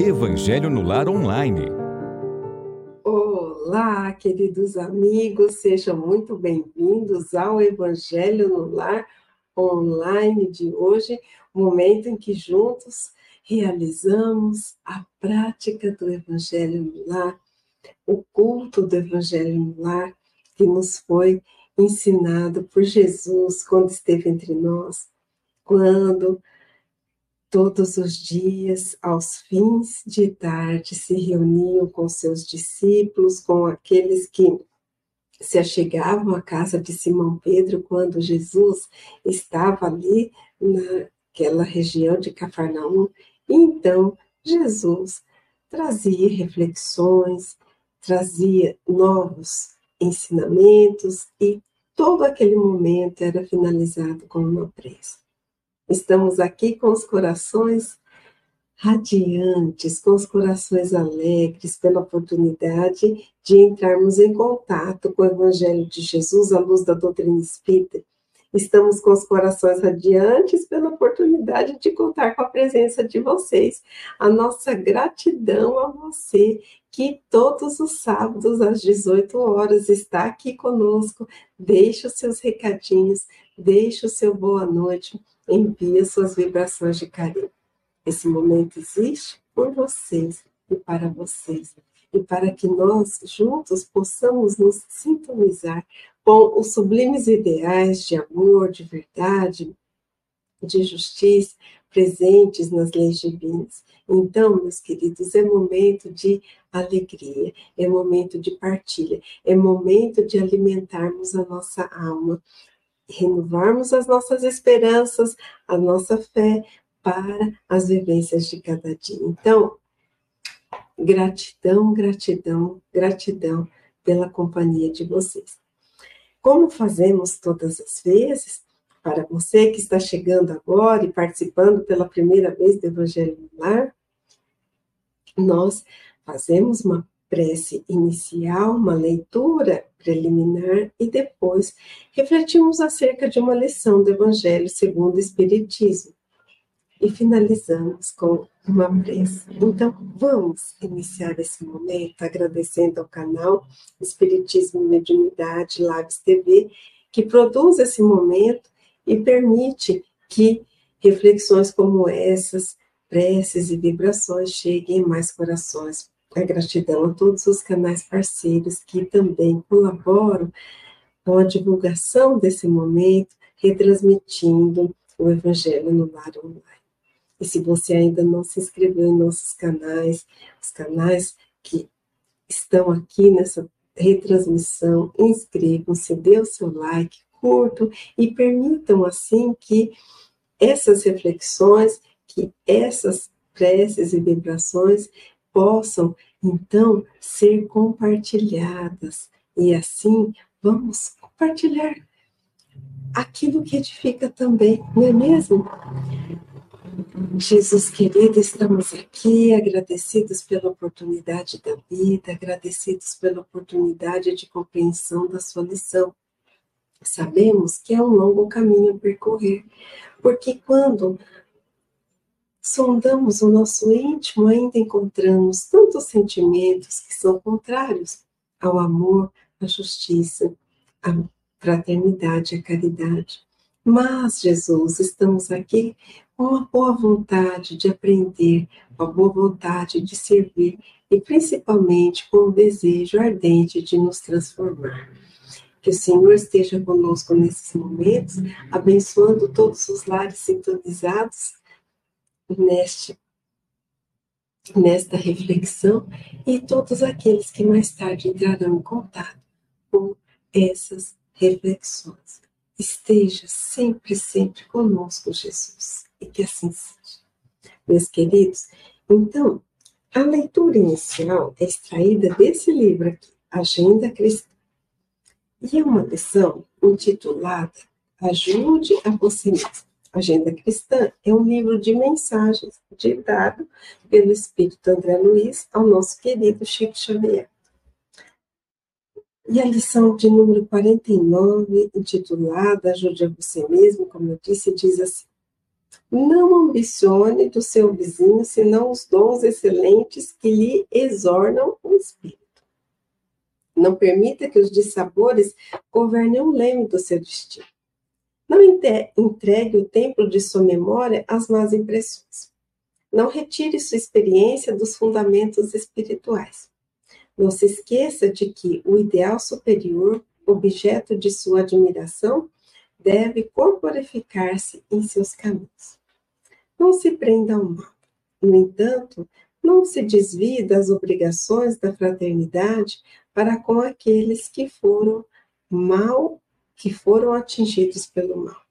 Evangelho no Lar Online. Olá, queridos amigos, sejam muito bem-vindos ao Evangelho no Lar Online de hoje, momento em que juntos realizamos a prática do Evangelho no Lar, o culto do Evangelho no Lar, que nos foi ensinado por Jesus quando esteve entre nós, quando todos os dias, aos fins de tarde, se reuniam com seus discípulos, com aqueles que se achegavam à casa de Simão Pedro quando Jesus estava ali naquela região de Cafarnaum. Então, Jesus trazia reflexões, trazia novos ensinamentos e todo aquele momento era finalizado com uma prece. Estamos aqui com os corações radiantes, com os corações alegres pela oportunidade de entrarmos em contato com o Evangelho de Jesus à luz da doutrina espírita. Estamos com os corações radiantes pela oportunidade de contar com a presença de vocês. A nossa gratidão a você que todos os sábados às 18 horas está aqui conosco. Deixe os seus recadinhos, deixe o seu boa noite envia suas vibrações de carinho. Esse momento existe por vocês e para vocês, e para que nós juntos possamos nos sintonizar com os sublimes ideais de amor, de verdade, de justiça presentes nas leis divinas. Então, meus queridos, é momento de alegria, é momento de partilha, é momento de alimentarmos a nossa alma, renovarmos as nossas esperanças, a nossa fé para as vivências de cada dia. Então, gratidão, gratidão, gratidão pela companhia de vocês. Como fazemos todas as vezes, para você que está chegando agora e participando pela primeira vez do Evangelho no Lar, nós fazemos uma prece inicial, uma leitura preliminar e depois refletimos acerca de uma lição do Evangelho segundo o Espiritismo e finalizamos com uma prece. Então, vamos iniciar esse momento agradecendo ao canal Espiritismo e Mediunidade Labs TV, que produz esse momento e permite que reflexões como essas, preces e vibrações cheguem em mais corações a gratidão a todos os canais parceiros que também colaboram com a divulgação desse momento, retransmitindo o Evangelho no Lar Online. E se você ainda não se inscreveu em nossos canais, os canais que estão aqui nessa retransmissão, inscrevam-se, dê o seu like, curtam e permitam assim que essas reflexões, que essas preces e vibrações possam então ser compartilhadas. E assim vamos compartilhar aquilo que edifica também, não é mesmo? Jesus querido, estamos aqui agradecidos pela oportunidade da vida, agradecidos pela oportunidade de compreensão da sua lição. Sabemos que é um longo caminho a percorrer, porque quando sondamos o nosso íntimo, ainda encontramos tantos sentimentos que são contrários ao amor, à justiça, à fraternidade, à caridade. Mas, Jesus, estamos aqui com a boa vontade de aprender, com a boa vontade de servir e principalmente com o desejo ardente de nos transformar. Que o Senhor esteja conosco nesses momentos, abençoando todos os lares sintonizados neste, nesta reflexão e todos aqueles que mais tarde entrarão em contato com essas reflexões. Esteja sempre, sempre conosco, Jesus, e que assim seja. Meus queridos, então, a leitura inicial é extraída desse livro aqui, Agenda Cristã. E é uma lição intitulada Ajude a você mesmo. Agenda Cristã é um livro de mensagens ditado pelo Espírito André Luiz ao nosso querido Chico Xavier. E a lição de número 49, intitulada Ajude a Você Mesmo, como eu disse, diz assim: Não ambicione do seu vizinho senão os dons excelentes que lhe exornam o espírito. Não permita que os dissabores governem o leme do seu destino. Não entregue o templo de sua memória às más impressões. Não retire sua experiência dos fundamentos espirituais. Não se esqueça de que o ideal superior, objeto de sua admiração, deve corporificar-se em seus caminhos. Não se prenda ao mal. No entanto, não se desvie das obrigações da fraternidade para com aqueles que foram mal, que foram atingidos pelo mal.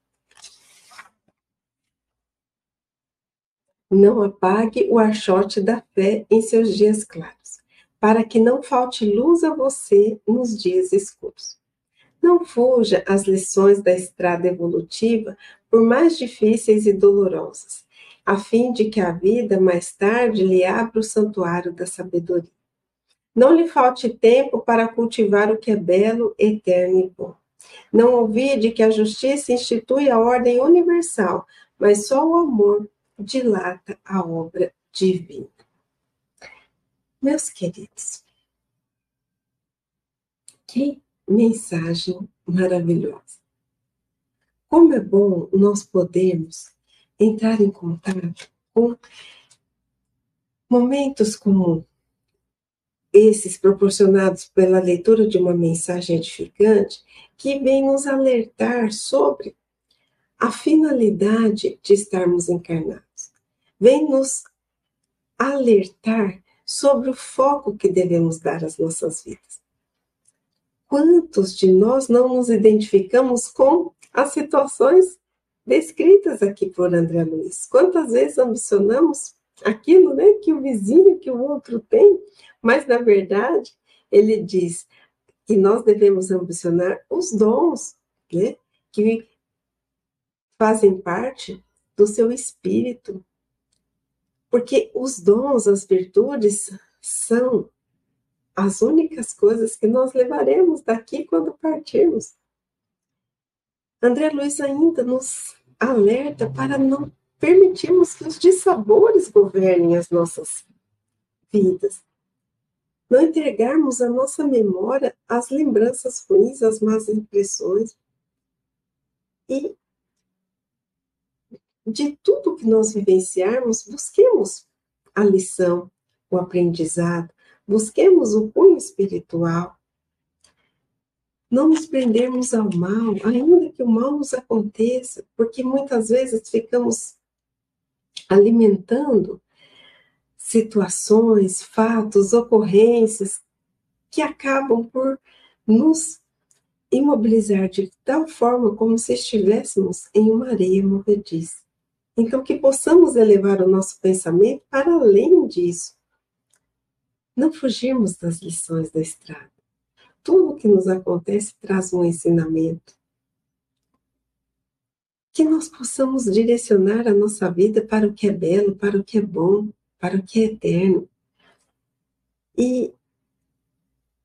Não apague o archote da fé em seus dias claros, para que não falte luz a você nos dias escuros. Não fuja às lições da estrada evolutiva, por mais difíceis e dolorosas, a fim de que a vida mais tarde lhe abra o santuário da sabedoria. Não lhe falte tempo para cultivar o que é belo, eterno e bom. Não ouvide que a justiça institui a ordem universal, mas só o amor dilata a obra divina. Meus queridos, que mensagem maravilhosa! Como é bom nós podermos entrar em contato com momentos como esses proporcionados pela leitura de uma mensagem edificante, que vem nos alertar sobre a finalidade de estarmos encarnados. Vem nos alertar sobre o foco que devemos dar às nossas vidas. Quantos de nós não nos identificamos com as situações descritas aqui por André Luiz? Quantas vezes ambicionamos aquilo né, que o vizinho, que o outro tem, mas, na verdade, ele diz que nós devemos ambicionar os dons, né? Que fazem parte do seu espírito. Porque os dons, as virtudes, são as únicas coisas que nós levaremos daqui quando partirmos. André Luiz ainda nos alerta para não permitirmos que os dissabores governem as nossas vidas não entregarmos a nossa memória às lembranças ruins, às más impressões. E de tudo que nós vivenciarmos, busquemos a lição, o aprendizado, busquemos o cunho espiritual. Não nos prendermos ao mal, ainda que o mal nos aconteça, porque muitas vezes ficamos alimentando situações, fatos, ocorrências que acabam por nos imobilizar de tal forma como se estivéssemos em uma areia movediça. Então, que possamos elevar o nosso pensamento para além disso. Não fugirmos das lições da estrada. Tudo o que nos acontece traz um ensinamento. Que nós possamos direcionar a nossa vida para o que é belo, para o que é bom, para o que é eterno. E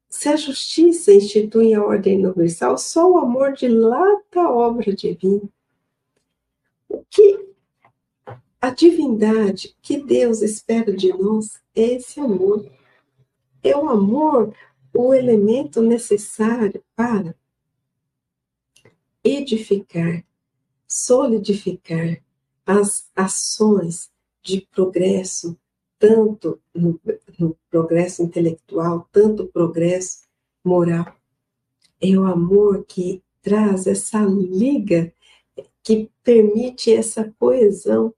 se a justiça institui a ordem universal, só o amor dilata a obra divina. O que a divindade que Deus espera de nós é esse amor. É o amor o elemento necessário para edificar, solidificar as ações de progresso tanto no, no progresso intelectual, tanto progresso moral. É o amor que traz essa liga que permite essa coesão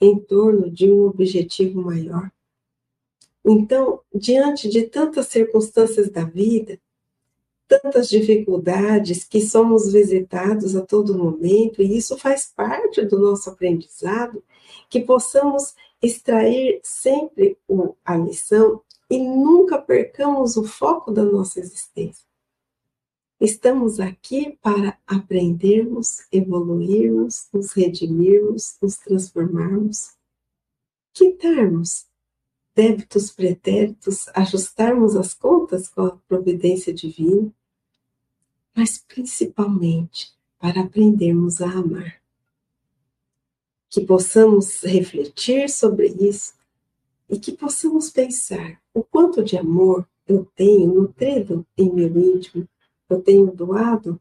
em torno de um objetivo maior. Então, diante de tantas circunstâncias da vida, tantas dificuldades que somos visitados a todo momento, e isso faz parte do nosso aprendizado, que possamos extrair sempre a lição e nunca percamos o foco da nossa existência. Estamos aqui para aprendermos, evoluirmos, nos redimirmos, nos transformarmos, quitarmos débitos pretéritos, ajustarmos as contas com a providência divina, mas principalmente para aprendermos a amar. que possamos refletir sobre isso e que possamos pensar o quanto de amor eu tenho nutrido em meu íntimo, eu tenho doado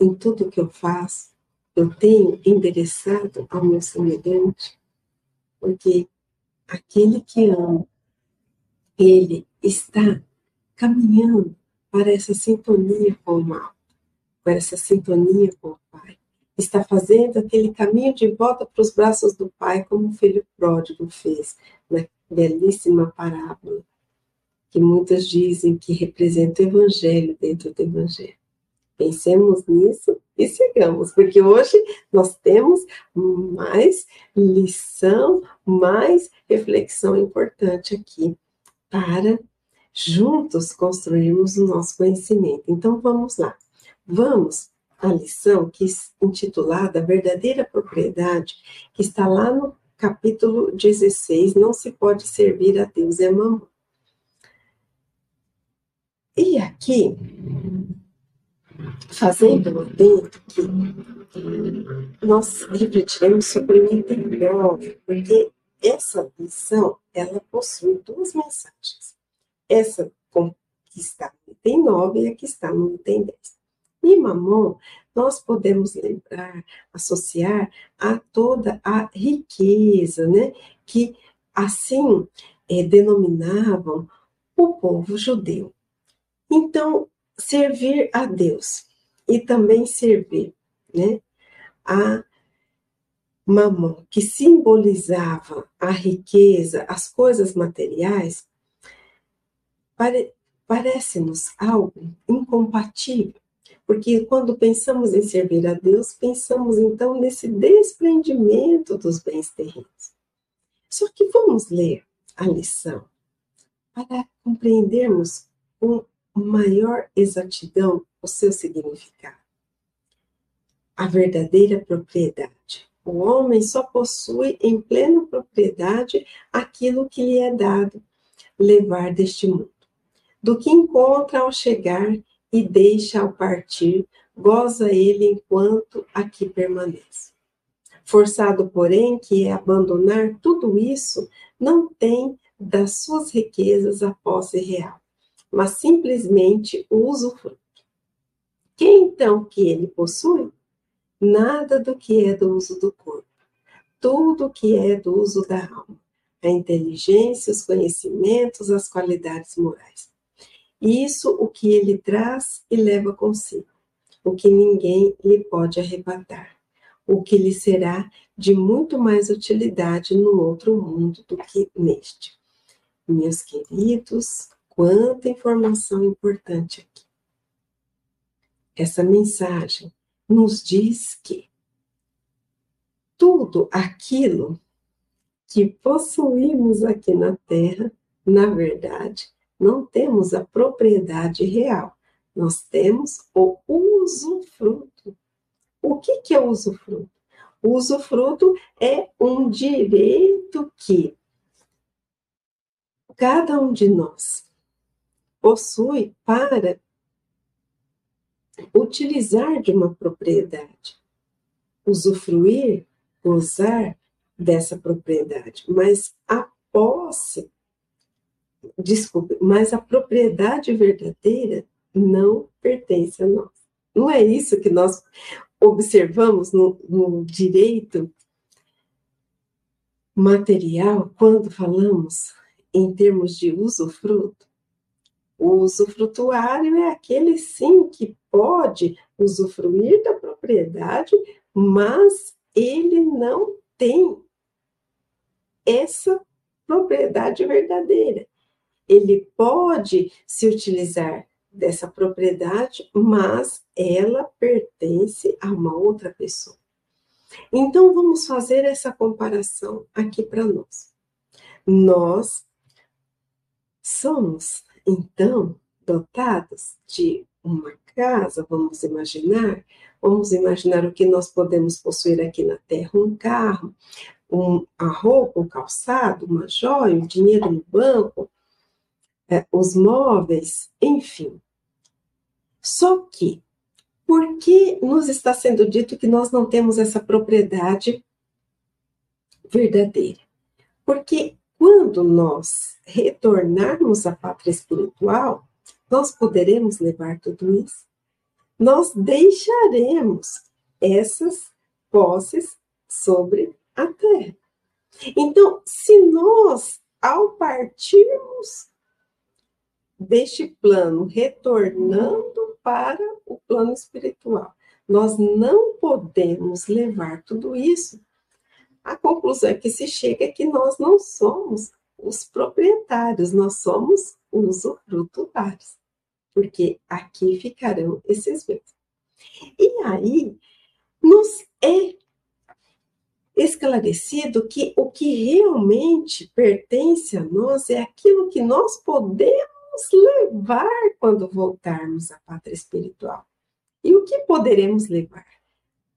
em tudo que eu faço, eu tenho endereçado ao meu semelhante, porque aquele que ama, ele está caminhando para essa sintonia com o mal, para essa sintonia com o Pai. Está fazendo aquele caminho de volta para os braços do Pai, como o filho pródigo fez na belíssima parábola, que muitos dizem que representa o Evangelho dentro do Evangelho. Pensemos nisso e sigamos, porque hoje nós temos mais lição, mais reflexão importante aqui para juntos construirmos o nosso conhecimento. Então vamos lá. Vamos à lição que é intitulada Verdadeira Propriedade, que está lá no capítulo 16, não se pode servir a Deus e a mamãe. E aqui fazendo dentro que nós refletiremos sobre o 9, porque essa lição, ela possui duas mensagens. Essa que está no item 9 e a que está no item 10. E mamon, nós podemos lembrar, associar a toda a riqueza, né, que assim é, denominavam o povo judeu. Então, servir a Deus e também servir, né, a mamon, que simbolizava a riqueza, as coisas materiais, pare, parece-nos algo incompatível, porque quando pensamos em servir a Deus, pensamos então nesse desprendimento dos bens terrenos. Só que vamos ler a lição para compreendermos com maior exatidão o seu significado. A verdadeira propriedade. O homem só possui em plena propriedade aquilo que lhe é dado levar deste mundo. Do que encontra ao chegar e deixa ao partir, goza ele enquanto aqui permanece. Forçado, porém, que é abandonar tudo isso, não tem das suas riquezas a posse real, mas simplesmente o usufruto. Que então que ele possui? Nada do que é do uso do corpo, tudo que é do uso da alma, a inteligência, os conhecimentos, as qualidades morais. Isso o que ele traz e leva consigo, o que ninguém lhe pode arrebatar, o que lhe será de muito mais utilidade no outro mundo do que neste. Meus queridos, quanta informação importante aqui essa mensagem nos diz que tudo aquilo que possuímos aqui na Terra, na verdade, não temos a propriedade real, nós temos o usufruto. O que, que é o usufruto? O usufruto é um direito que cada um de nós possui para utilizar de uma propriedade, usufruir, gozar dessa propriedade, mas a posse, desculpe, mas a propriedade verdadeira não pertence a nós. Não é isso que nós observamos no, no direito material quando falamos em termos de usufruto? O usufrutuário é aquele sim que pode usufruir da propriedade, mas ele não tem essa propriedade verdadeira. Ele pode se utilizar dessa propriedade, mas ela pertence a uma outra pessoa. Então vamos fazer essa comparação aqui para nós. Nós somos então dotados de uma casa, vamos imaginar, vamos imaginar o que nós podemos possuir aqui na Terra: um carro, um, a roupa, um calçado, uma joia, um dinheiro no banco, é, os móveis, enfim. Só que, por que nos está sendo dito que nós não temos essa propriedade verdadeira. Porque quando nós retornarmos à pátria espiritual, nós poderemos levar tudo isso. Nós deixaremos essas posses sobre a terra. Então, se nós, ao partirmos deste plano, retornando para o plano espiritual, nós não podemos levar tudo isso. A conclusão é que se chega é que nós não somos os proprietários, nós somos os usufrutuários, porque aqui ficarão esses bens. E aí, nos é esclarecido que o que realmente pertence a nós é aquilo que nós podemos levar quando voltarmos à pátria espiritual. E o que poderemos levar?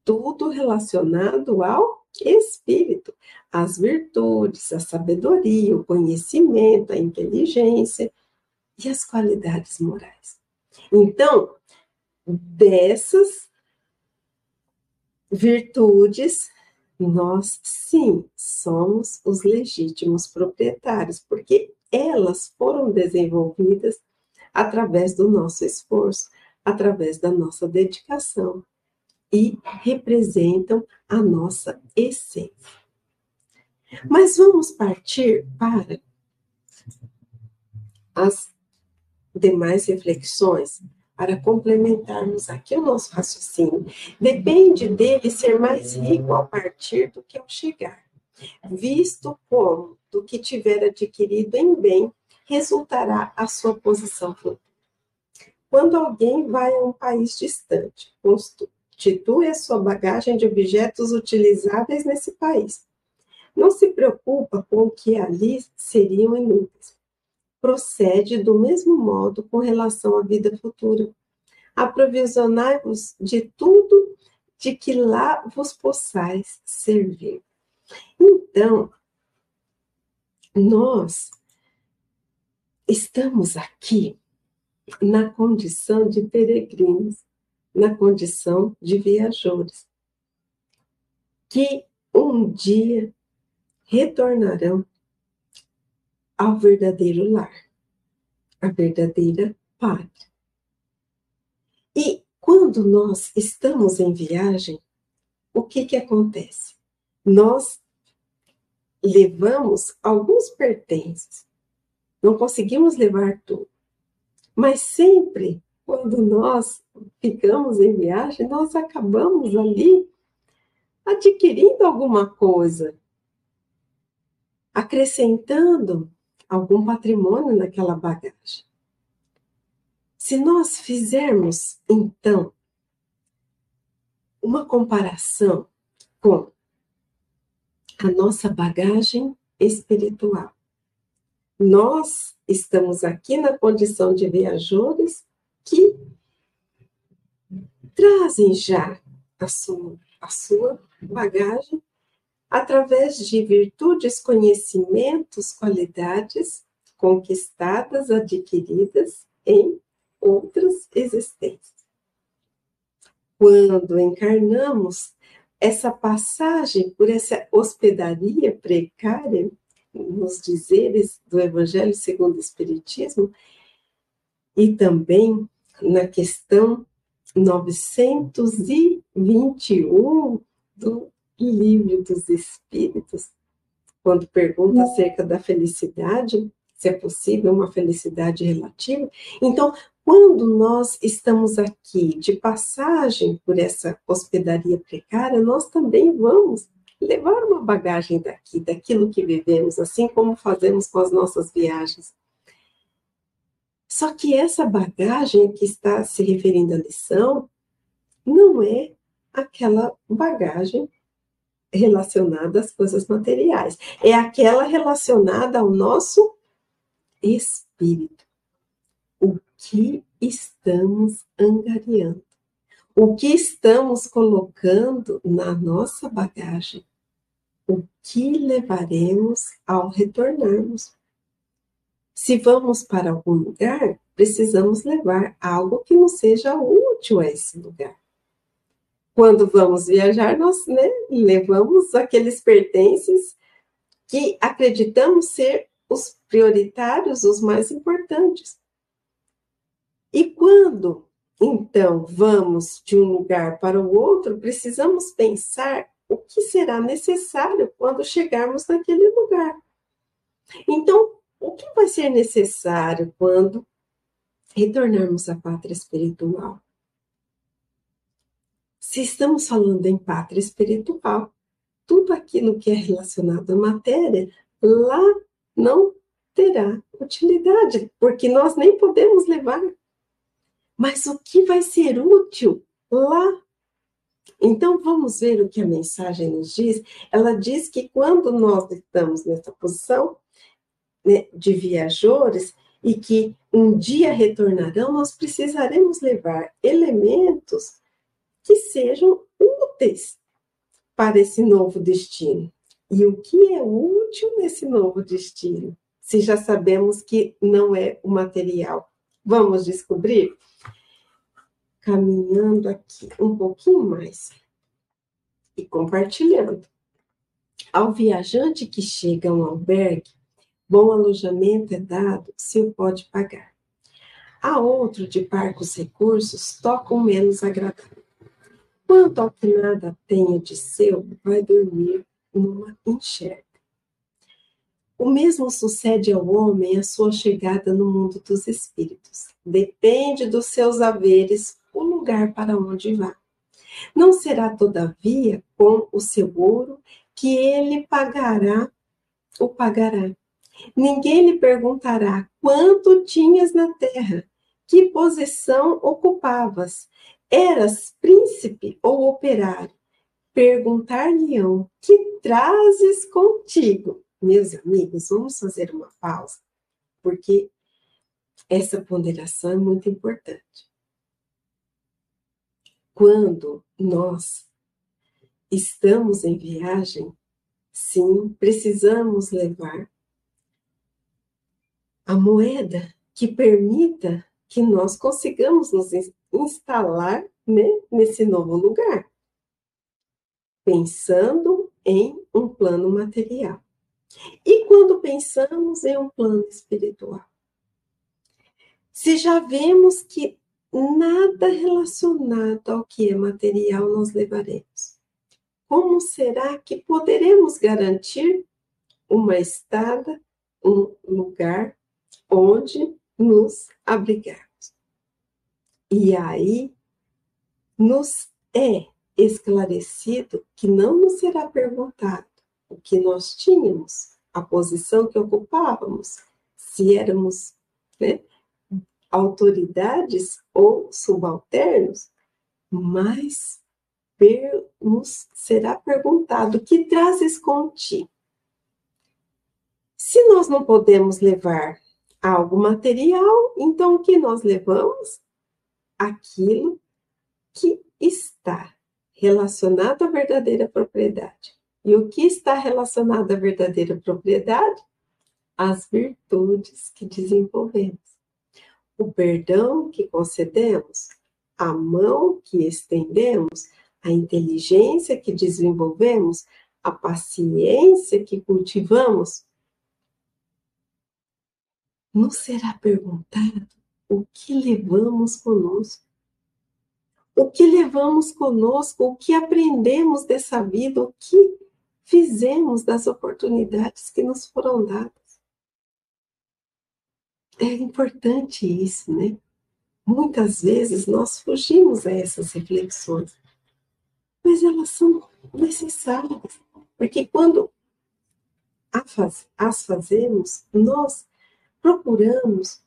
Tudo relacionado ao espírito, as virtudes, a sabedoria, o conhecimento, a inteligência e as qualidades morais. Então, dessas virtudes, nós sim somos os legítimos proprietários, porque elas foram desenvolvidas através do nosso esforço, através da nossa dedicação e representam a nossa essência. Mas vamos partir para as demais reflexões para complementarmos aqui o nosso raciocínio. Depende dele ser mais rico ao partir do que ao chegar, visto como do que tiver adquirido em bem resultará a sua posição futura. Quando alguém vai a um país distante, constitui a sua bagagem de objetos utilizáveis nesse país. Não se preocupa com o que ali seriam inúteis procede do mesmo modo com relação à vida futura. Aprovisionai-vos de tudo de que lá vos possais servir. Então, nós estamos aqui na condição de peregrinos, na condição de viajores, que um dia retornarão ao verdadeiro lar, a verdadeira pátria. E quando nós estamos em viagem, o que que acontece? Nós levamos alguns pertences, não conseguimos levar tudo, mas sempre quando nós ficamos em viagem, nós acabamos ali adquirindo alguma coisa, acrescentando algum patrimônio naquela bagagem. Se nós fizermos, então, uma comparação com a nossa bagagem espiritual, nós estamos aqui na condição de viajores que trazem já a sua, a sua bagagem através de virtudes, conhecimentos, qualidades conquistadas, adquiridas em outras existências. Quando encarnamos, essa passagem por essa hospedaria precária, nos dizeres do Evangelho segundo o Espiritismo, e também na questão 921 do livro dos Espíritos, quando pergunta acerca da felicidade, se é possível uma felicidade relativa. Então, quando nós estamos aqui de passagem por essa hospedaria precária, nós também vamos levar uma bagagem daqui, daquilo que vivemos, assim como fazemos com as nossas viagens. Só que essa bagagem que está se referindo à lição não é aquela bagagem relacionada às coisas materiais, é aquela relacionada ao nosso espírito. O que estamos angariando? O que estamos colocando na nossa bagagem? O que levaremos ao retornarmos? Se vamos para algum lugar, precisamos levar algo que nos seja útil a esse lugar. quando vamos viajar, nós né, levamos aqueles pertences que acreditamos ser os prioritários, os mais importantes. E quando, então, vamos de um lugar para o outro, precisamos pensar o que será necessário quando chegarmos naquele lugar. Então, o que vai ser necessário quando retornarmos à pátria espiritual? Se estamos falando em pátria espiritual, tudo aquilo que é relacionado à matéria, lá não terá utilidade, porque nós nem podemos levar. Mas o que vai ser útil lá? Então vamos ver o que a mensagem nos diz. Ela diz que quando nós estamos nessa posição né, de viajores e que um dia retornarão, nós precisaremos levar elementos que sejam úteis para esse novo destino. E o que é útil nesse novo destino? Se já sabemos que não é o material. Vamos descobrir? Caminhando aqui um pouquinho mais e compartilhando. Ao viajante que chega a um albergue, bom alojamento é dado se o pode pagar. A outro de parcos recursos tocam menos agradável. Quanto ao que nada tenha de seu, vai dormir numa enxerga. O mesmo sucede ao homem a sua chegada no mundo dos espíritos. Depende dos seus haveres o lugar para onde vá. Não será, todavia, com o seu ouro que ele pagará, o pagará. Ninguém lhe perguntará quanto tinhas na terra, que posição ocupavas, Eras príncipe ou operário? Perguntar-lhe-ão: que trazes contigo? Meus amigos, vamos fazer uma pausa, porque essa ponderação é muito importante. Quando nós estamos em viagem, sim, precisamos levar a moeda que permita que nós consigamos nos instalar né, nesse novo lugar, pensando em um plano material. E quando pensamos em um plano espiritual? Se já vemos que nada relacionado ao que é material nós levaremos, como será que poderemos garantir uma estada, um lugar onde nos abrigar? E aí nos é esclarecido que não nos será perguntado o que nós tínhamos, a posição que ocupávamos, se éramos né, autoridades ou subalternos, mas nos será perguntado: que trazes contigo? Se nós não podemos levar algo material, então o que nós levamos? aquilo que está relacionado à verdadeira propriedade. E o que está relacionado à verdadeira propriedade? As virtudes que desenvolvemos. O perdão que concedemos, a mão que estendemos, a inteligência que desenvolvemos, a paciência que cultivamos, nos será perguntado o que levamos conosco. O que levamos conosco, o que aprendemos dessa vida, o que fizemos das oportunidades que nos foram dadas. É importante isso, né? Muitas vezes nós fugimos a essas reflexões, mas elas são necessárias, porque quando as fazemos, nós procuramos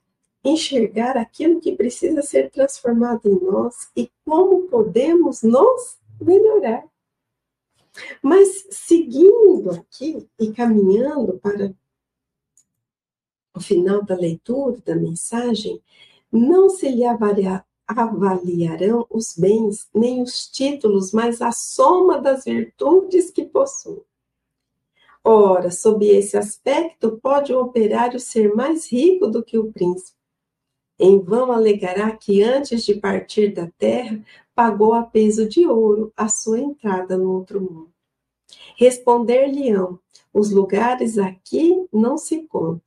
enxergar aquilo que precisa ser transformado em nós e como podemos nos melhorar. Mas seguindo aqui e caminhando para o final da leitura da mensagem, não se lhe avaliarão os bens nem os títulos, mas a soma das virtudes que possui. Ora, sob esse aspecto, pode o operário ser mais rico do que o príncipe, Em vão alegará que antes de partir da terra, pagou a peso de ouro a sua entrada no outro mundo. Responder-lhe-ão: os lugares aqui não se compram.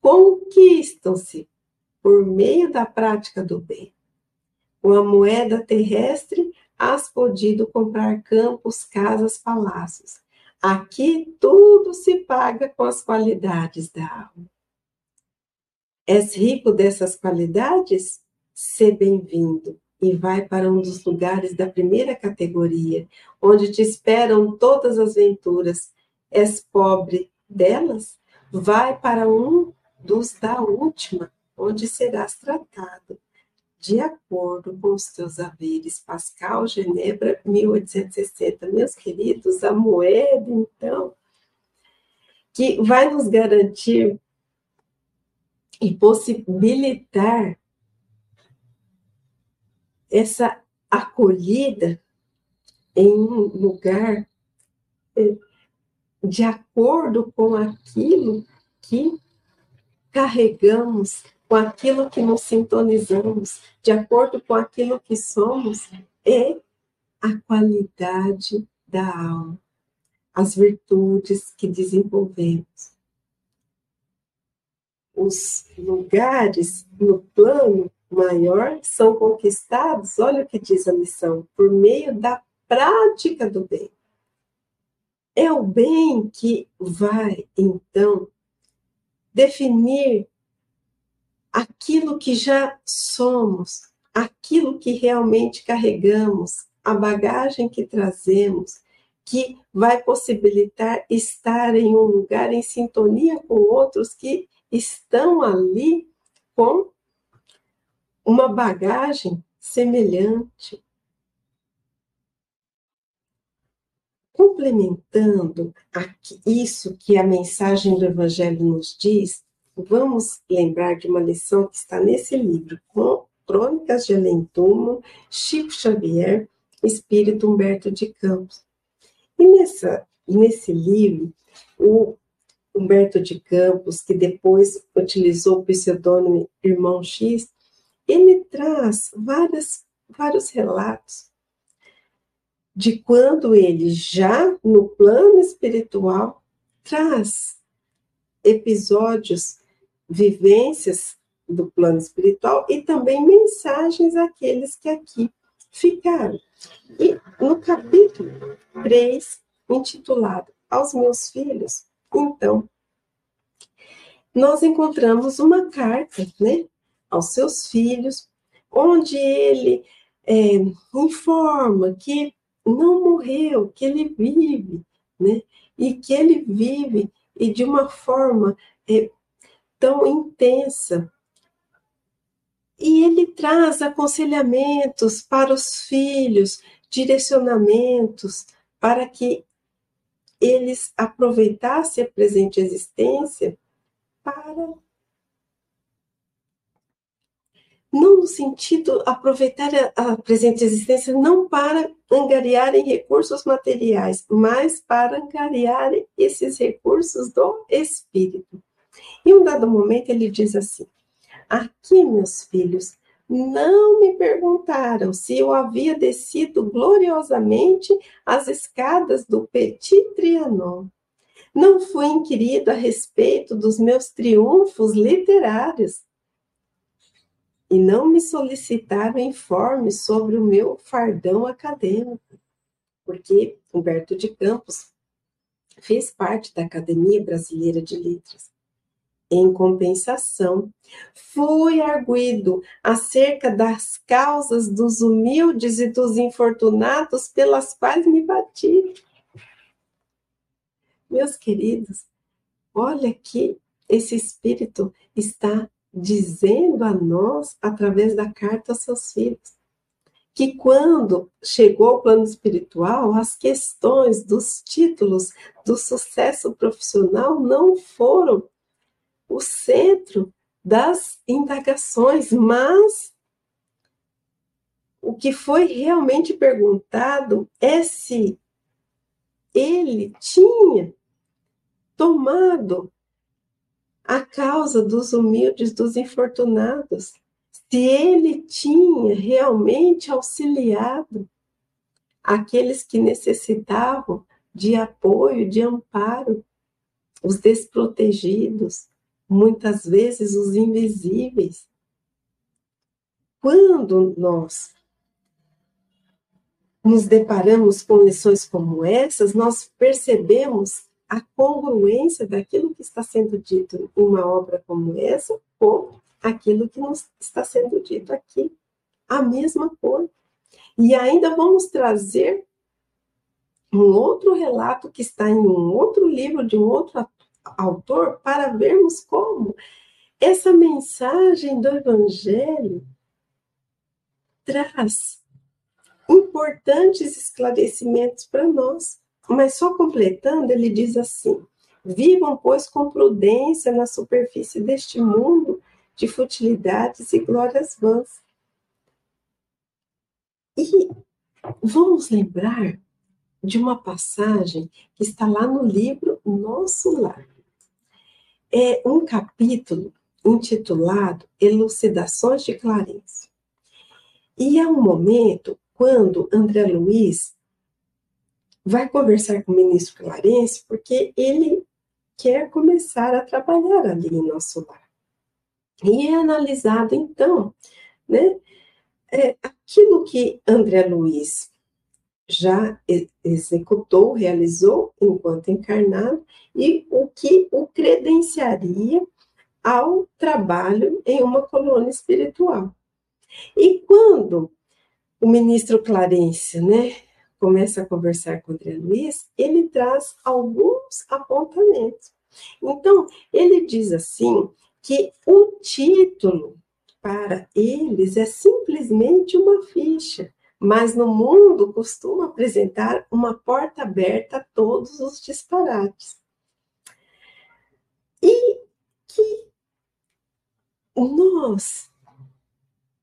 Conquistam-se por meio da prática do bem. Com a moeda terrestre, has podido comprar campos, casas, palácios. Aqui tudo se paga com as qualidades da alma. És rico dessas qualidades? Se bem-vindo e vai para um dos lugares da primeira categoria, onde te esperam todas as venturas. És pobre delas? Vai para um dos da última, onde serás tratado de acordo com os teus haveres. Pascal, Genebra, 1860. Meus queridos, a moeda, então, que vai nos garantir e possibilitar essa acolhida em um lugar eh, de acordo com aquilo que carregamos, com aquilo que nos sintonizamos, de acordo com aquilo que somos, é a qualidade da alma, as virtudes que desenvolvemos. Os lugares no plano maior são conquistados, olha o que diz a missão, por meio da prática do bem. É o bem que vai, então, definir aquilo que já somos, aquilo que realmente carregamos, a bagagem que trazemos, que vai possibilitar estar em um lugar em sintonia com outros que estão ali com uma bagagem semelhante. Complementando isso que a mensagem do Evangelho nos diz, vamos lembrar de uma lição que está nesse livro, com Crônicas de Além Túmulo, Chico Xavier, Espírito Humberto de Campos. E nessa, nesse livro, o Humberto de Campos, que depois utilizou o pseudônimo Irmão X, ele traz várias, vários relatos de quando ele, já no plano espiritual, traz episódios, vivências do plano espiritual e também mensagens àqueles que aqui ficaram. E no capítulo 3, intitulado Aos Meus Filhos, então, nós encontramos uma carta, né, aos seus filhos, onde ele é, informa que não morreu, que ele vive, né? E que ele vive e de uma forma é, tão intensa. E ele traz aconselhamentos para os filhos, direcionamentos para que eles aproveitassem a presente existência para não no sentido aproveitar a, presente existência não para angariarem recursos materiais, mas para angariarem esses recursos do espírito. Em um dado momento ele diz assim: Aqui, meus filhos, não me perguntaram se eu havia descido gloriosamente as escadas do Petit Trianon. Não fui inquirido a respeito dos meus triunfos literários e não me solicitaram informes sobre o meu fardão acadêmico, porque Humberto de Campos fez parte da Academia Brasileira de Letras. Em compensação, fui arguído acerca das causas dos humildes e dos infortunados pelas quais me bati. Meus queridos, olha que esse espírito está dizendo a nós, através da carta aos seus filhos, que quando chegou ao plano espiritual, as questões dos títulos do sucesso profissional não foram o centro das indagações, mas o que foi realmente perguntado é se ele tinha tomado a causa dos humildes, dos infortunados. Se ele tinha realmente auxiliado aqueles que necessitavam de apoio, de amparo, os desprotegidos, muitas vezes os invisíveis. Quando nós nos deparamos com lições como essas, nós percebemos a congruência daquilo que está sendo dito em uma obra como essa com aquilo que nos está sendo dito aqui. A mesma coisa. E ainda vamos trazer um outro relato que está em um outro livro de um outro autor para vermos como essa mensagem do Evangelho traz importantes esclarecimentos para nós. Mas só completando, ele diz assim: Vivam, pois, com prudência na superfície deste mundo de futilidades e glórias vãs. E vamos lembrar de uma passagem que está lá no livro Nosso Lar. É um capítulo intitulado Elucidações de Clarence. E é um momento quando André Luiz vai conversar com o ministro Clarence, porque ele quer começar a trabalhar ali em nosso lar. E é analisado, então, né, é, aquilo que André Luiz já executou, realizou enquanto encarnado e o que o credenciaria ao trabalho em uma colônia espiritual. E quando o ministro Clarence, né, começa a conversar com André Luiz, ele traz alguns apontamentos. Então, ele diz assim que o título para eles é simplesmente uma ficha, mas no mundo costuma apresentar uma porta aberta a todos os disparates. E que nós,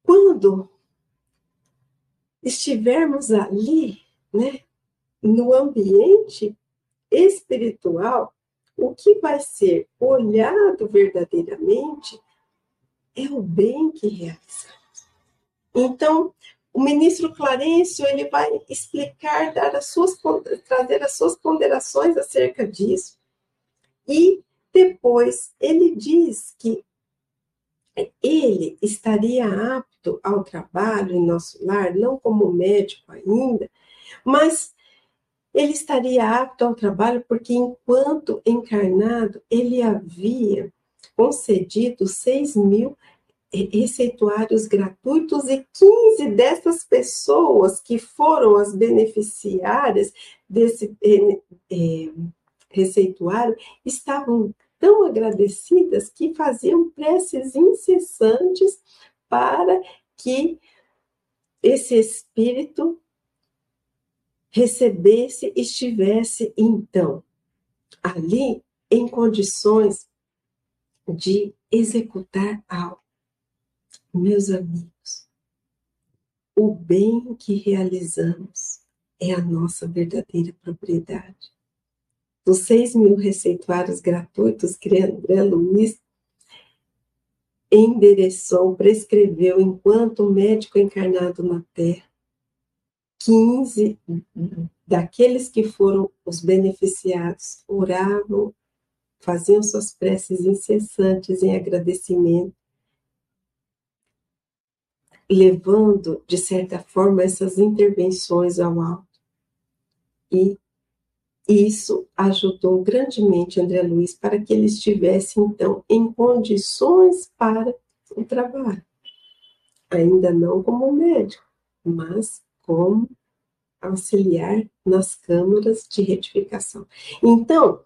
quando estivermos ali, né, no ambiente espiritual, o que vai ser olhado verdadeiramente é o bem que realizamos. Então, o ministro Clarencio ele vai explicar, dar as suas, trazer as suas ponderações acerca disso. E depois ele diz que ele estaria apto ao trabalho em nosso lar, não como médico ainda, mas ele estaria apto ao trabalho porque, enquanto encarnado, ele havia concedido 6 mil receituários gratuitos e 15 dessas pessoas que foram as beneficiárias desse é, receituário estavam tão agradecidas que faziam preces incessantes para que esse espírito recebesse, estivesse então ali em condições de executar algo. Meus amigos, o bem que realizamos é a nossa verdadeira propriedade. Dos 6 mil receituários gratuitos que André Luiz endereçou, prescreveu enquanto médico encarnado na Terra, 15 daqueles que foram os beneficiados oravam, faziam suas preces incessantes em agradecimento, levando, de certa forma, essas intervenções ao alto. E isso ajudou grandemente André Luiz para que ele estivesse, então, em condições para o trabalho. Ainda não como médico, mas como auxiliar nas câmaras de retificação. Então,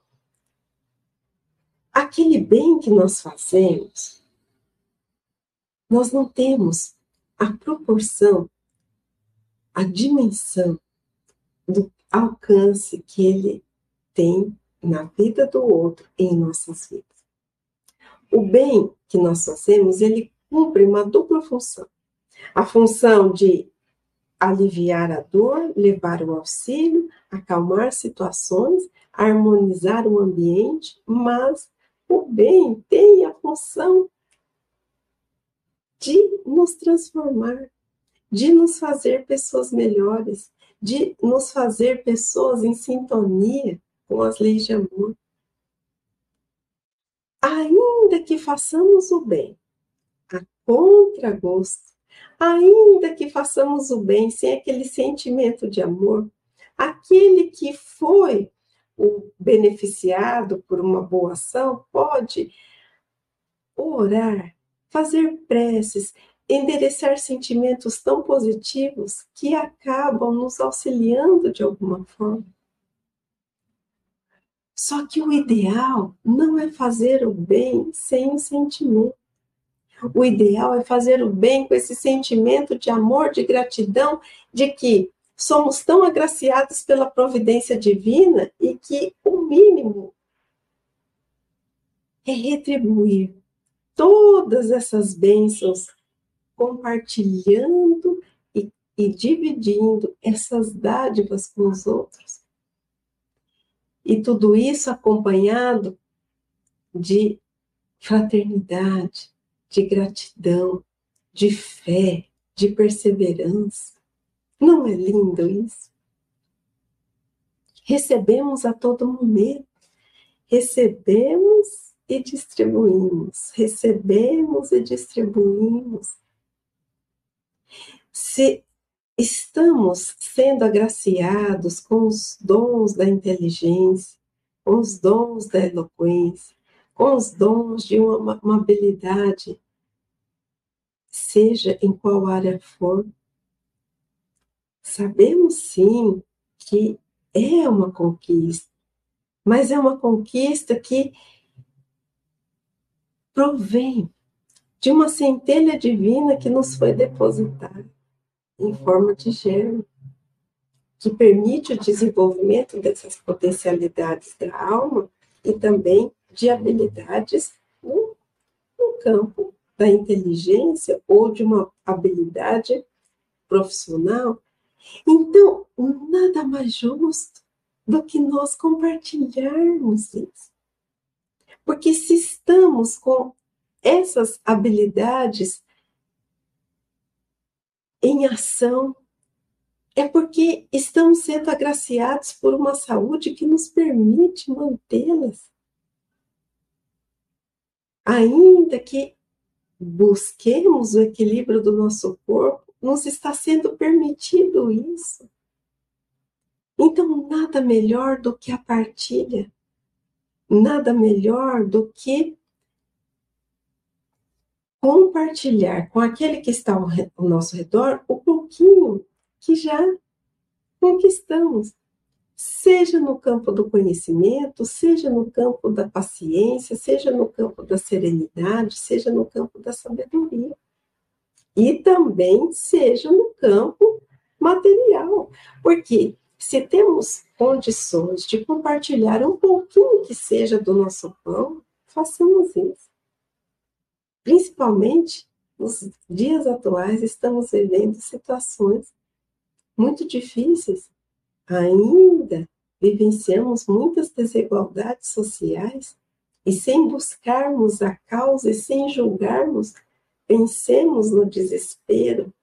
aquele bem que nós fazemos, nós não temos a proporção, a dimensão do alcance que ele tem na vida do outro e em nossas vidas. O bem que nós fazemos, ele cumpre uma dupla função. A função de aliviar a dor, levar o auxílio, acalmar situações, harmonizar o ambiente, mas o bem tem a função de nos transformar, de nos fazer pessoas melhores, de nos fazer pessoas em sintonia com as leis de amor. Ainda que façamos o bem a contragosto, ainda que façamos o bem sem aquele sentimento de amor, aquele que foi o beneficiado por uma boa ação pode orar, fazer preces, endereçar sentimentos tão positivos que acabam nos auxiliando de alguma forma. Só que o ideal não é fazer o bem sem o sentimento. O ideal é fazer o bem com esse sentimento de amor, de gratidão, de que somos tão agraciados pela providência divina e que o mínimo é retribuir todas essas bênçãos, compartilhando e, e dividindo essas dádivas com os outros. E tudo isso acompanhado de fraternidade, de gratidão, de fé, de perseverança. Não é lindo isso? Recebemos a todo momento, recebemos e distribuímos, recebemos e distribuímos. Se estamos sendo agraciados com os dons da inteligência, com os dons da eloquência, com os dons de uma, habilidade, seja em qual área for, sabemos sim que é uma conquista, mas é uma conquista que provém de uma centelha divina que nos foi depositada em forma de germe, que permite o desenvolvimento dessas potencialidades da alma e também de habilidades no, no campo da inteligência ou de uma habilidade profissional. Então, nada mais justo do que nós compartilharmos isso. Porque se estamos com essas habilidades em ação, é porque estamos sendo agraciados por uma saúde que nos permite mantê-las. Ainda que busquemos o equilíbrio do nosso corpo, nos está sendo permitido isso. Então, nada melhor do que a partilha, nada melhor do que compartilhar com aquele que está ao, ao nosso redor o pouquinho que já conquistamos, seja no campo do conhecimento, seja no campo da paciência, seja no campo da serenidade, seja no campo da sabedoria. E também seja no campo material, porque se temos condições de compartilhar um pouquinho que seja do nosso pão, façamos isso. Principalmente nos dias atuais, estamos vivendo situações muito difíceis. Ainda vivenciamos muitas desigualdades sociais e, sem buscarmos a causa e sem julgarmos, pensemos no desespero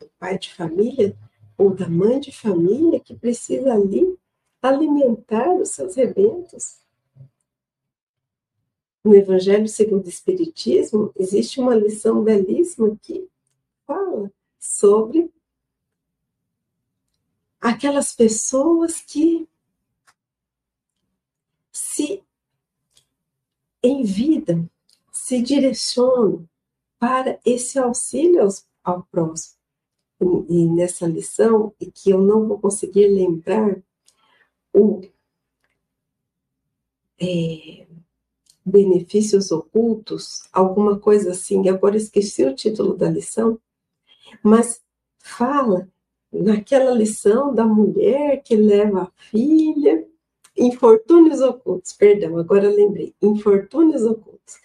do pai de família ou da mãe de família que precisa ali alimentar os seus rebentos no Evangelho segundo o Espiritismo, existe uma lição belíssima que fala sobre aquelas pessoas que se em vida se direcionam para esse auxílio ao próximo. E, nessa lição, e que eu não vou conseguir lembrar o é, benefícios ocultos, alguma coisa assim, agora esqueci o título da lição, mas fala naquela lição da mulher que leva a filha, infortúnios ocultos, perdão, agora lembrei, infortúnios ocultos,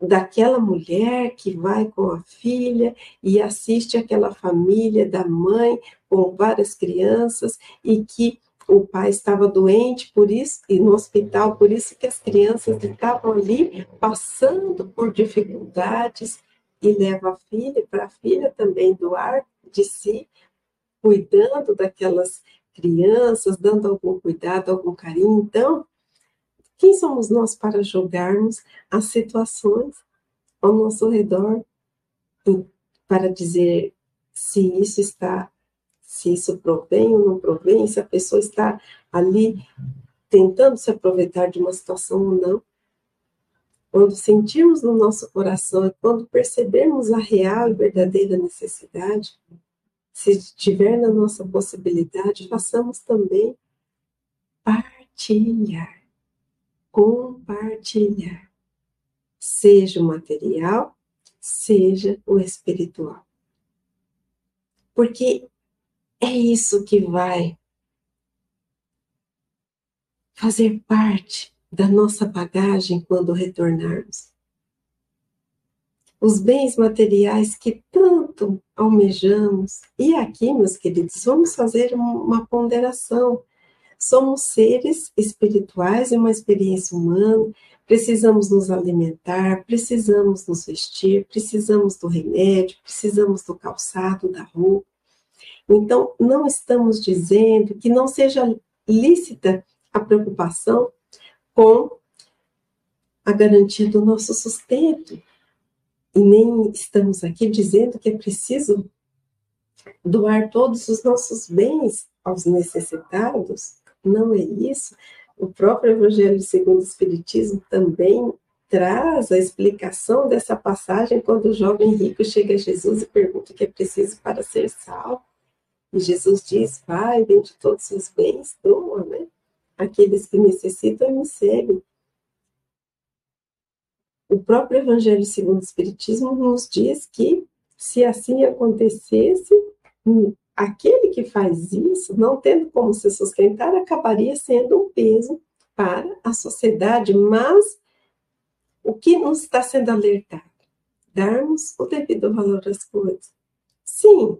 daquela mulher que vai com a filha e assiste aquela família da mãe com várias crianças e que o pai estava doente, por isso, e no hospital, por isso que as crianças estavam ali passando por dificuldades e leva a filha para a filha também doar de si, cuidando daquelas crianças, dando algum cuidado, algum carinho. Então, quem somos nós para julgarmos as situações ao nosso redor para dizer se isso está se isso provém ou não provém, se a pessoa está ali tentando se aproveitar de uma situação ou não. Quando sentirmos no nosso coração e quando percebermos a real e verdadeira necessidade, se estiver na nossa possibilidade, façamos também partilhar, compartilhar, seja o material, seja o espiritual. Porque é isso que vai fazer parte da nossa bagagem quando retornarmos. Os bens materiais que tanto almejamos. E aqui, meus queridos, vamos fazer uma ponderação. Somos seres espirituais e uma experiência humana, precisamos nos alimentar, precisamos nos vestir, precisamos do remédio, precisamos do calçado, da roupa. Então, não estamos dizendo que não seja lícita a preocupação com a garantia do nosso sustento. E nem estamos aqui dizendo que é preciso doar todos os nossos bens aos necessitados. Não é isso. O próprio Evangelho segundo o Espiritismo também traz a explicação dessa passagem quando o jovem rico chega a Jesus e pergunta o que é preciso para ser salvo. E Jesus diz: Vai, vende todos os bens, doa, né? Aqueles que necessitam me seguem. O próprio Evangelho segundo o Espiritismo nos diz que, se assim acontecesse, aquele que faz isso, não tendo como se sustentar, acabaria sendo um peso para a sociedade, mas o que nos está sendo alertado? Darmos o devido valor às coisas. Sim,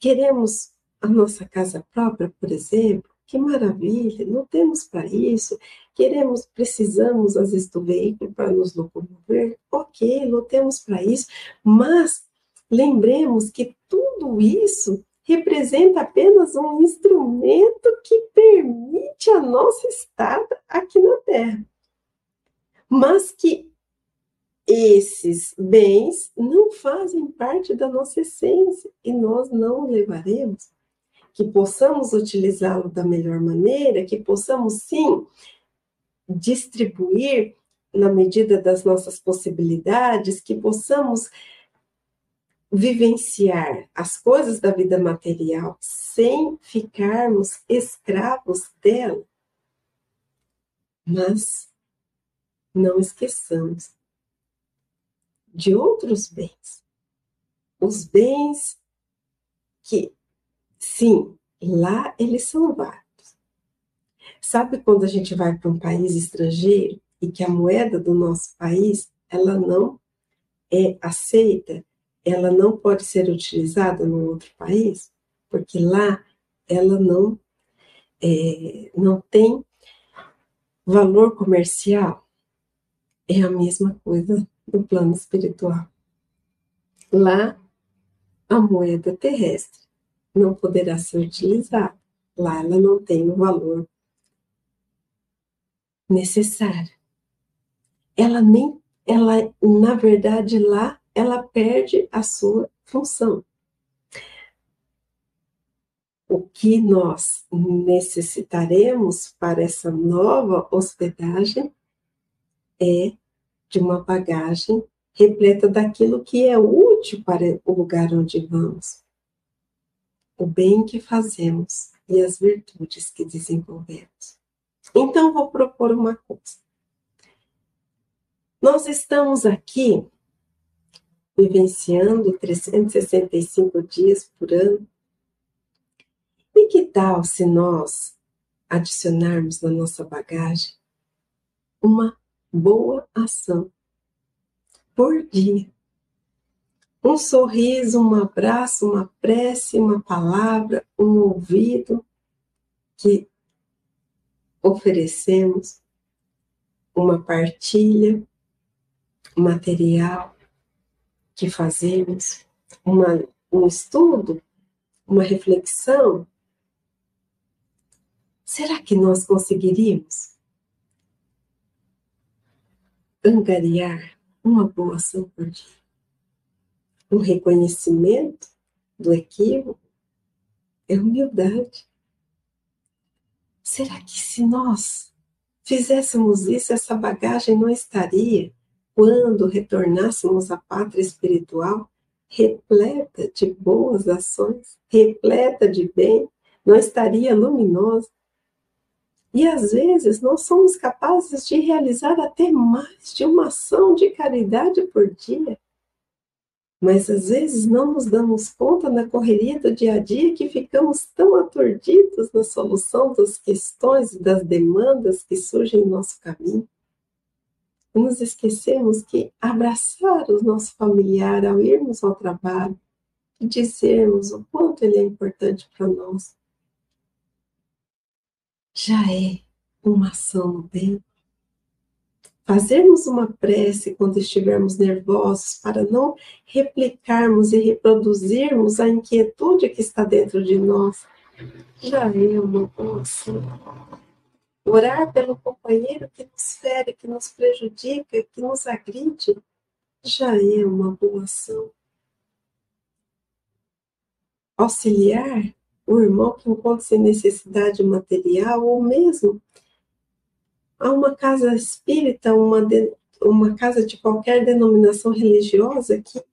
Queremos a nossa casa própria, por exemplo? Que maravilha, não temos para isso. Queremos, precisamos às vezes do veículo para nos locomover. Ok, não temos para isso, mas lembremos que tudo isso representa apenas um instrumento que permite a nossa estada aqui na Terra. Mas que esses bens não fazem parte da nossa essência e nós não o levaremos. Que possamos utilizá-lo da melhor maneira, que possamos sim distribuir na medida das nossas possibilidades, que possamos vivenciar as coisas da vida material sem ficarmos escravos dela. Mas não esqueçamos de outros bens. Os bens que, sim, lá eles são válidos. Sabe quando a gente vai para um país estrangeiro e que a moeda do nosso país, ela não é aceita, ela não pode ser utilizada no outro país, porque lá ela não é, não tem valor comercial. É a mesma coisa no plano espiritual. Lá, a moeda terrestre não poderá ser utilizada. Lá ela não tem o valor necessário. Ela nem, ela, na verdade, lá ela perde a sua função. O que nós necessitaremos para essa nova hospedagem é de uma bagagem repleta daquilo que é útil para o lugar onde vamos, o bem que fazemos e as virtudes que desenvolvemos. Então, vou propor uma coisa. Nós estamos aqui vivenciando 365 dias por ano. E que tal se nós adicionarmos na nossa bagagem uma boa ação por dia. Um sorriso, um abraço, uma prece, uma palavra, um ouvido, que oferecemos uma partilha material que fazemos, uma, um estudo, uma reflexão, será que nós conseguiríamos angariar uma boa dia? Um reconhecimento do equívoco é humildade. Será que se nós fizéssemos isso, essa bagagem não estaria, quando retornássemos à pátria espiritual, repleta de boas ações, repleta de bem, não estaria luminosa? E às vezes nós somos capazes de realizar até mais de uma ação de caridade por dia. Mas às vezes não nos damos conta na correria do dia a dia que ficamos tão aturdidos na solução das questões e das demandas que surgem em nosso caminho. Nos esquecemos que abraçar o nosso familiar ao irmos ao trabalho e dizermos o quanto ele é importante para nós já é uma ação no bem fazermos uma prece quando estivermos nervosos para não replicarmos e reproduzirmos a inquietude que está dentro de nós, já é uma boa ação. Orar pelo companheiro que nos fere, que nos prejudica, que nos agride, já é uma boa ação. Auxiliar o irmão que encontra-se necessidade material ou mesmo Há uma casa espírita, uma, de, uma casa de qualquer denominação religiosa que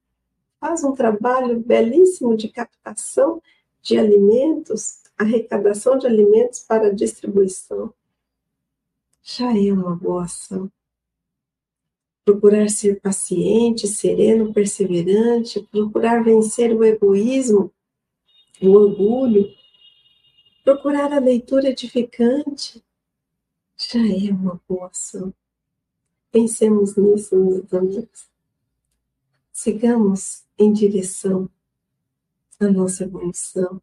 faz um trabalho belíssimo de captação de alimentos, arrecadação de alimentos para distribuição. Já é uma boa ação. Procurar ser paciente, sereno, perseverante, procurar vencer o egoísmo, o orgulho, procurar a leitura edificante, já é uma boa ação. Pensemos nisso, meus amigos. Sigamos em direção à nossa evolução.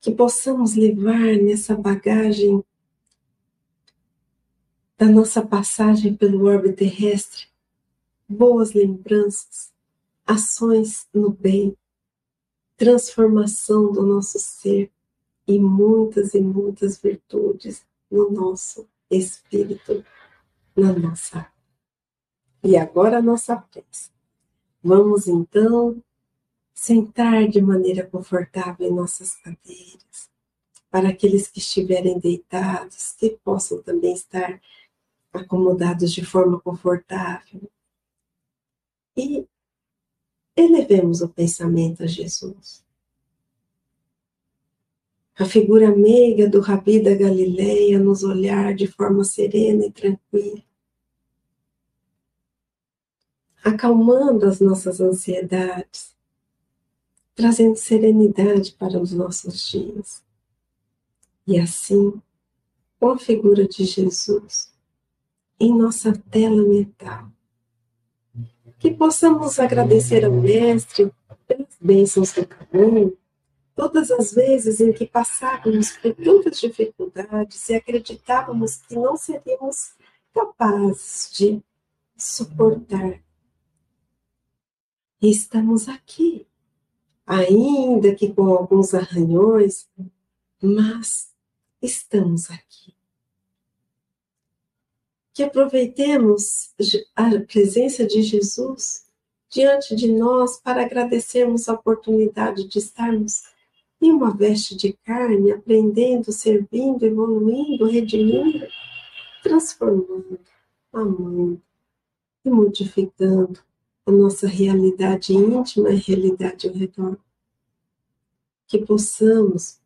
Que possamos levar nessa bagagem da nossa passagem pelo orbe terrestre boas lembranças, ações no bem, transformação do nosso ser e muitas e muitas virtudes no nosso espírito, na nossa. E agora a nossa prece. Vamos então sentar de maneira confortável em nossas cadeiras, para aqueles que estiverem deitados, que possam também estar acomodados de forma confortável. E elevemos o pensamento a Jesus a figura meiga do Rabi da Galileia nos olhar de forma serena e tranquila, acalmando as nossas ansiedades, trazendo serenidade para os nossos dias. E assim, com a figura de Jesus em nossa tela mental, que possamos agradecer ao Mestre pelas bênçãos do caminho, Todas as vezes em que passávamos por tantas dificuldades e acreditávamos que não seríamos capazes de suportar. E estamos aqui, ainda que com alguns arranhões, mas estamos aqui. Que aproveitemos a presença de Jesus diante de nós para agradecermos a oportunidade de estarmos em uma veste de carne, aprendendo, servindo, evoluindo, redimindo, transformando, amando e modificando a nossa realidade íntima e realidade ao redor. Que possamos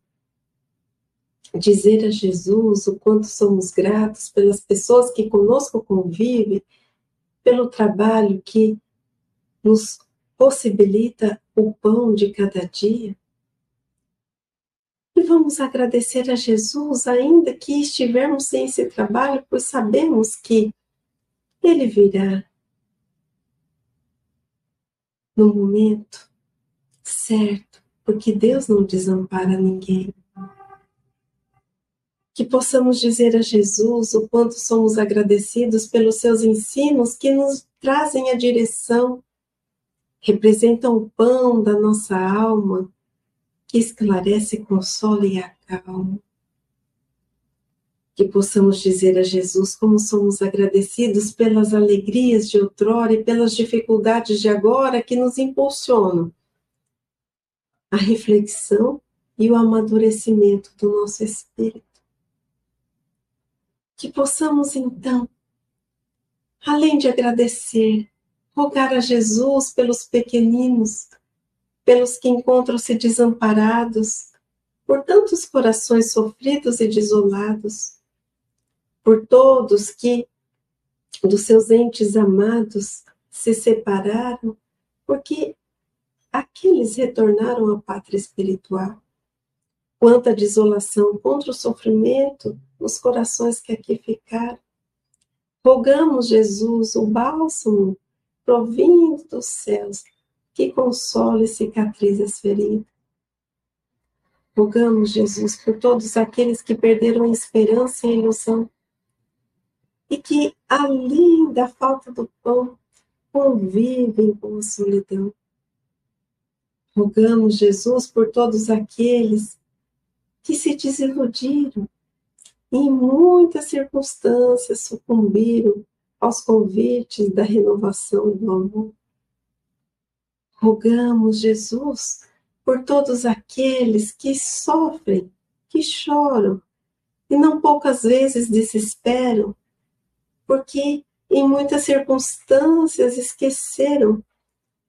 dizer a Jesus o quanto somos gratos pelas pessoas que conosco convivem, pelo trabalho que nos possibilita o pão de cada dia e vamos agradecer a Jesus, ainda que estivermos sem esse trabalho, pois sabemos que Ele virá no momento certo, porque Deus não desampara ninguém. Que possamos dizer a Jesus o quanto somos agradecidos pelos seus ensinos que nos trazem a direção, representam o pão da nossa alma, que esclarece, consola e acalma. Que possamos dizer a Jesus como somos agradecidos pelas alegrias de outrora e pelas dificuldades de agora que nos impulsionam a reflexão e o amadurecimento do nosso espírito que possamos então, além de agradecer, rogar a Jesus pelos pequeninos, pelos que encontram-se desamparados, por tantos corações sofridos e desolados, por todos que dos seus entes amados se separaram, porque aqueles retornaram à pátria espiritual. Quanta desolação contra o sofrimento nos corações que aqui ficaram. Rogamos, Jesus, o bálsamo provindo dos céus, que console e cicatrize as feridas. Rogamos, Jesus, por todos aqueles que perderam a esperança e a ilusão, e que, além da falta do pão, convivem com a solidão. Rogamos, Jesus, por todos aqueles que se desiludiram em muitas circunstâncias sucumbiram aos convites da renovação do amor. Rogamos, Jesus, por todos aqueles que sofrem, que choram e não poucas vezes desesperam, porque em muitas circunstâncias esqueceram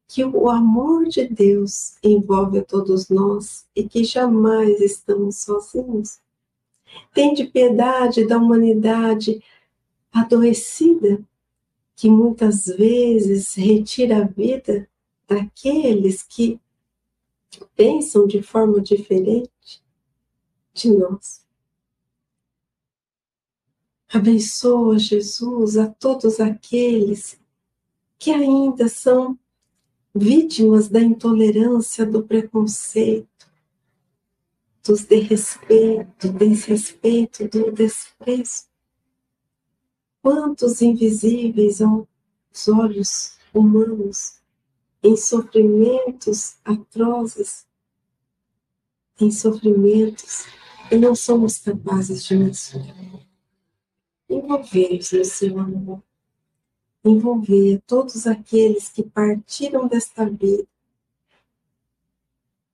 que o amor de Deus envolve a todos nós e que jamais estamos sozinhos. Tende piedade da humanidade adoecida, que muitas vezes retira a vida daqueles que pensam de forma diferente de nós. Abençoa, Jesus, a todos aqueles que ainda são vítimas da intolerância, do preconceito, dos desrespeito, desrespeito, do desprezo. Quantos invisíveis aos olhos humanos, em sofrimentos atrozes, em sofrimentos e não somos capazes de mensurar. Envolvei-os no seu amor. Envolver todos aqueles que partiram desta vida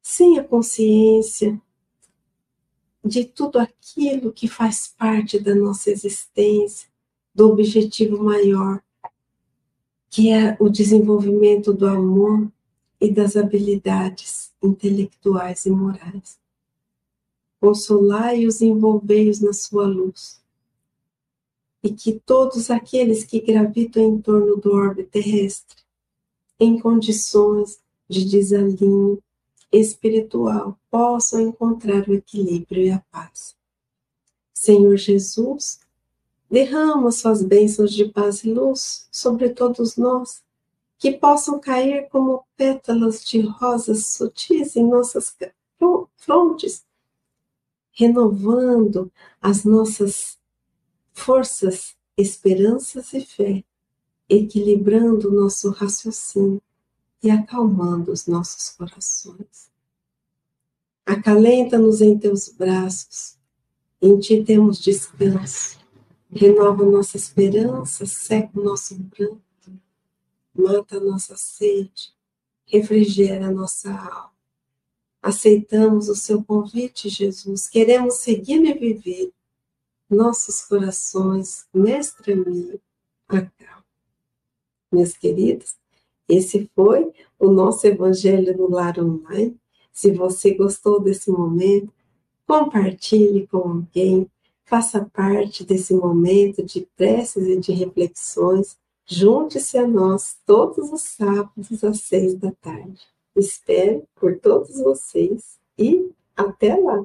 sem a consciência de tudo aquilo que faz parte da nossa existência, do objetivo maior, que é o desenvolvimento do amor e das habilidades intelectuais e morais. Consolai-os e envolvei-os na sua luz. E que todos aqueles que gravitam em torno do orbe terrestre, em condições de desalinho, espiritual possam encontrar o equilíbrio e a paz. Senhor Jesus, derrama suas bênçãos de paz e luz sobre todos nós, que possam cair como pétalas de rosas sutis em nossas frontes, renovando as nossas forças, esperanças e fé, equilibrando o nosso raciocínio e acalmando os nossos corações. Acalenta-nos em teus braços, em ti temos descanso. Renova nossa esperança, seca o nosso pranto, mata a nossa sede, refrigera a nossa alma. Aceitamos o seu convite, Jesus, queremos segui-lo e viver. Nossos corações, mestre amigo, acalma. Meus queridos, esse foi o nosso Evangelho no Lar Online. Se você gostou desse momento, compartilhe com alguém, faça parte desse momento de preces e de reflexões. Junte-se a nós todos os sábados às seis da tarde. Espero por todos vocês e até lá!